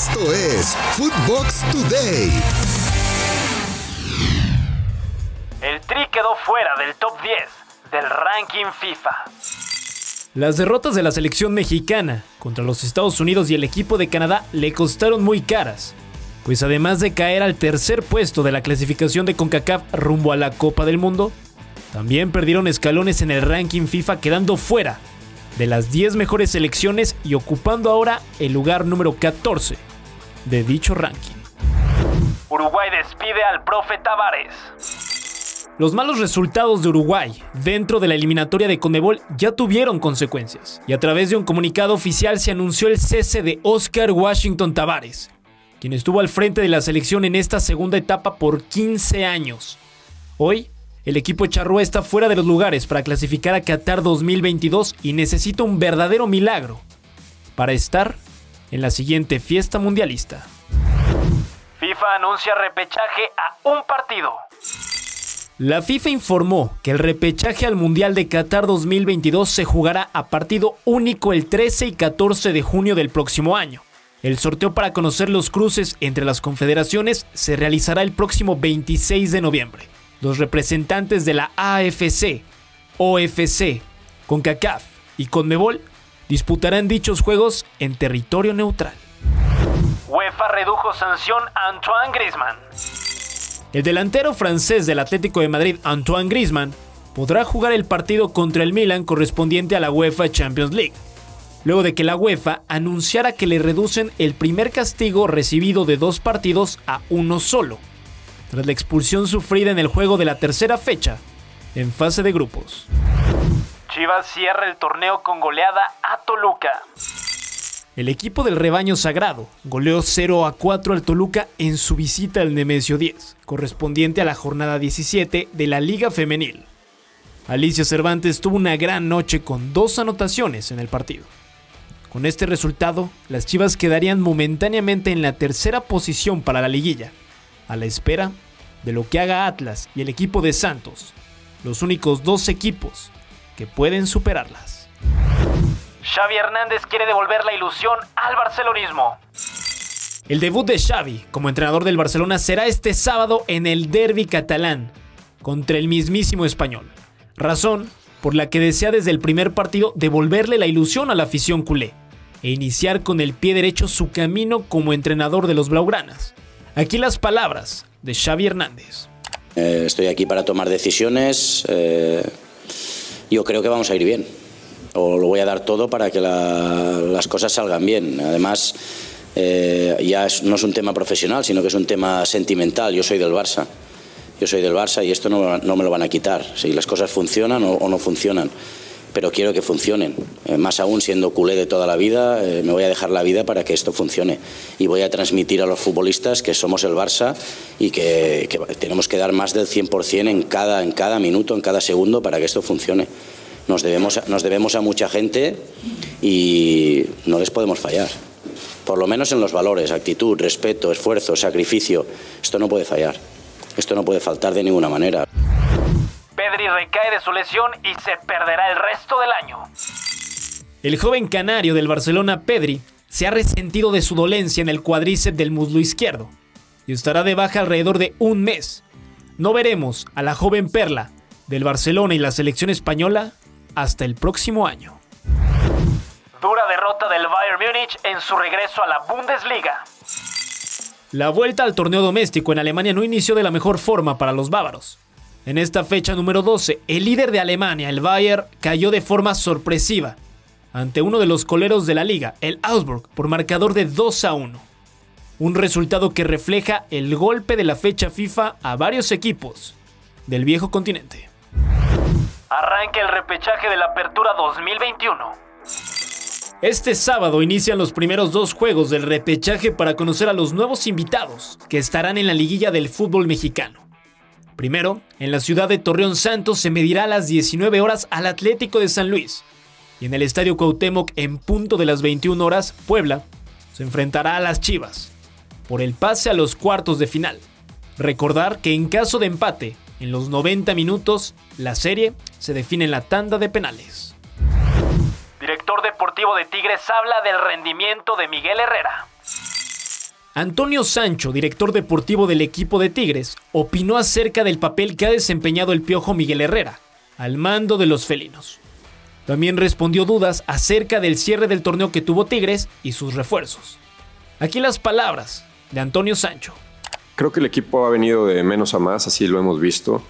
Esto es Footbox Today. El Tri quedó fuera del top 10 del ranking FIFA. Las derrotas de la selección mexicana contra los Estados Unidos y el equipo de Canadá le costaron muy caras, pues además de caer al tercer puesto de la clasificación de CONCACAF rumbo a la Copa del Mundo, también perdieron escalones en el ranking FIFA quedando fuera de las 10 mejores selecciones y ocupando ahora el lugar número 14 de dicho ranking. Uruguay despide al profe Tavares. Los malos resultados de Uruguay dentro de la eliminatoria de Conebol ya tuvieron consecuencias, y a través de un comunicado oficial se anunció el cese de Oscar Washington Tavares, quien estuvo al frente de la selección en esta segunda etapa por 15 años. Hoy, el equipo Charrúa está fuera de los lugares para clasificar a Qatar 2022 y necesita un verdadero milagro para estar en la siguiente fiesta mundialista. FIFA anuncia repechaje a un partido. La FIFA informó que el repechaje al Mundial de Qatar 2022 se jugará a partido único el 13 y 14 de junio del próximo año. El sorteo para conocer los cruces entre las confederaciones se realizará el próximo 26 de noviembre. Los representantes de la AFC, OFC, CONCACAF y CONMEBOL disputarán dichos juegos en territorio neutral. UEFA redujo sanción a Antoine Griezmann. El delantero francés del Atlético de Madrid, Antoine Griezmann, podrá jugar el partido contra el Milan correspondiente a la UEFA Champions League, luego de que la UEFA anunciara que le reducen el primer castigo recibido de dos partidos a uno solo, tras la expulsión sufrida en el juego de la tercera fecha, en fase de grupos. Chivas cierra el torneo con goleada a Toluca. El equipo del rebaño sagrado goleó 0 a 4 al Toluca en su visita al Nemesio 10, correspondiente a la jornada 17 de la Liga Femenil. Alicia Cervantes tuvo una gran noche con dos anotaciones en el partido. Con este resultado, las Chivas quedarían momentáneamente en la tercera posición para la liguilla, a la espera de lo que haga Atlas y el equipo de Santos, los únicos dos equipos que pueden superarlas. Xavi Hernández quiere devolver la ilusión al barcelonismo. El debut de Xavi como entrenador del Barcelona será este sábado en el derby catalán contra el mismísimo español. Razón por la que desea desde el primer partido devolverle la ilusión a la afición culé e iniciar con el pie derecho su camino como entrenador de los Blaugranas. Aquí las palabras de Xavi Hernández. Eh, estoy aquí para tomar decisiones. Eh, yo creo que vamos a ir bien o lo voy a dar todo para que la, las cosas salgan bien. Además, eh, ya no es un tema profesional, sino que es un tema sentimental. Yo soy del Barça. Yo soy del Barça y esto no, me lo van a quitar. Si las cosas funcionan o no funcionan. Pero quiero que funcionen. Eh, más aún siendo culé de toda la vida, eh, me voy a dejar la vida para que esto funcione. Y voy a transmitir a los futbolistas que somos el Barça y que, que tenemos que dar más del 100% en cada, en cada minuto, en cada segundo para que esto funcione nos debemos, nos debemos a mucha gente y no les podemos fallar. Por lo menos en los valores, actitud, respeto, esfuerzo, sacrificio. Esto no puede fallar. Esto no puede faltar de ninguna manera. Pedri recae de su lesión y se perderá el resto del año. El joven canario del Barcelona, Pedri, se ha resentido de su dolencia en el cuádriceps del muslo izquierdo y estará de baja alrededor de un mes. No veremos a la joven perla del Barcelona y la selección española hasta el próximo año. Dura derrota del Bayern Múnich en su regreso a la Bundesliga. La vuelta al torneo doméstico en Alemania no inició de la mejor forma para los bávaros. En esta fecha número 12, el líder de Alemania, el Bayern, cayó de forma sorpresiva ante uno de los coleros de la liga, el Augsburg, por marcador de 2 a 1. Un resultado que refleja el golpe de la fecha FIFA a varios equipos del viejo continente. Arranca el repechaje de la Apertura 2021. Este sábado inician los primeros dos juegos del repechaje para conocer a los nuevos invitados que estarán en la liguilla del fútbol mexicano. Primero, en la ciudad de Torreón Santos se medirá a las 19 horas al Atlético de San Luis. Y en el Estadio Cuauhtémoc, en punto de las 21 horas, Puebla se enfrentará a las Chivas por el pase a los cuartos de final. Recordar que en caso de empate, en los 90 minutos, la serie se define en la tanda de penales. Director deportivo de Tigres habla del rendimiento de Miguel Herrera. Antonio Sancho, director deportivo del equipo de Tigres, opinó acerca del papel que ha desempeñado el piojo Miguel Herrera, al mando de los felinos. También respondió dudas acerca del cierre del torneo que tuvo Tigres y sus refuerzos. Aquí las palabras de Antonio Sancho. Creo que el equipo ha venido de menos a más, así lo hemos visto.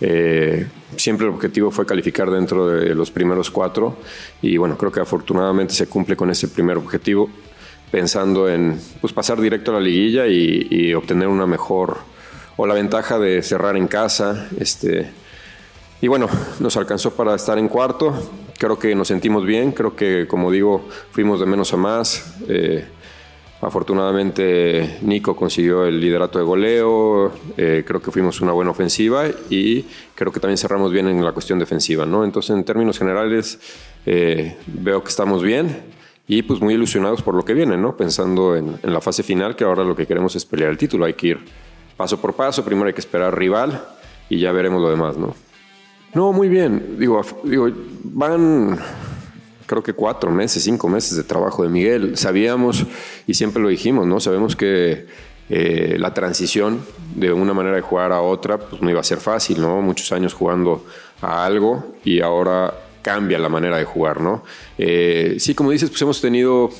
Eh, siempre el objetivo fue calificar dentro de los primeros cuatro y bueno, creo que afortunadamente se cumple con ese primer objetivo pensando en pues, pasar directo a la liguilla y, obtener una mejor o la ventaja de cerrar en casa. Este, y bueno, nos alcanzó para estar en cuarto. Creo que nos sentimos bien, creo que como digo, fuimos de menos a más. Eh, afortunadamente Nico consiguió el liderato de goleo, eh, creo que fuimos una buena ofensiva y creo que también cerramos bien en la cuestión defensiva. ¿no? Entonces en términos generales eh, veo que estamos bien y pues muy ilusionados por lo que viene, ¿no? Pensando en, la fase final, que ahora lo que queremos es pelear el título, hay que ir paso por paso, primero hay que esperar rival y ya veremos lo demás, ¿no? No, muy bien, digo, van creo que cuatro meses, cinco meses de trabajo de Miguel. Sabíamos, y siempre lo dijimos, ¿no? Sabemos que eh, la transición de una manera de jugar a otra, pues no iba a ser fácil, ¿no? Muchos años jugando a algo y ahora cambia la manera de jugar, ¿no? Eh, sí, como dices, pues hemos tenido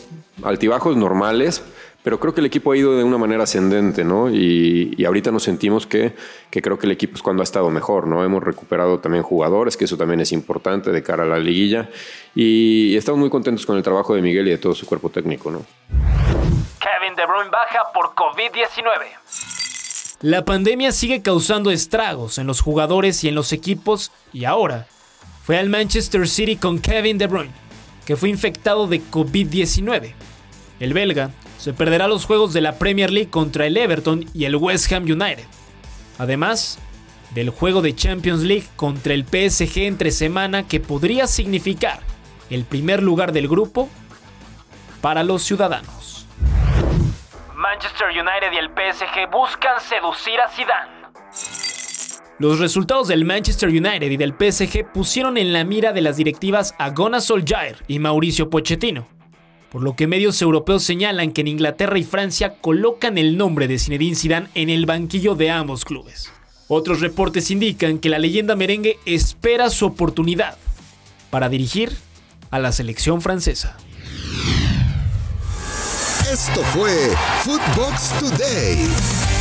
altibajos normales, pero creo que el equipo ha ido de una manera ascendente, ¿no? Y, ahorita nos sentimos que, que, creo que el equipo es cuando ha estado mejor, ¿no? Hemos recuperado también jugadores, que eso también es importante de cara a la liguilla, y, estamos muy contentos con el trabajo de Miguel y de todo su cuerpo técnico, ¿no? Kevin De Bruyne baja por COVID-19. La pandemia sigue causando estragos en los jugadores y en los equipos, y ahora fue al Manchester City con Kevin De Bruyne, que fue infectado de COVID-19. El belga se perderá los juegos de la Premier League contra el Everton y el West Ham United. Además, del juego de Champions League contra el PSG entre semana que podría significar el primer lugar del grupo para los ciudadanos. Manchester United y el PSG buscan seducir a Zidane. Los resultados del Manchester United y del PSG pusieron en la mira de las directivas a Gona Solskjaer y Mauricio Pochettino, por lo que medios europeos señalan que en Inglaterra y Francia colocan el nombre de Zinedine Zidane en el banquillo de ambos clubes. Otros reportes indican que la leyenda merengue espera su oportunidad para dirigir a la selección francesa. Esto fue Footbox Today.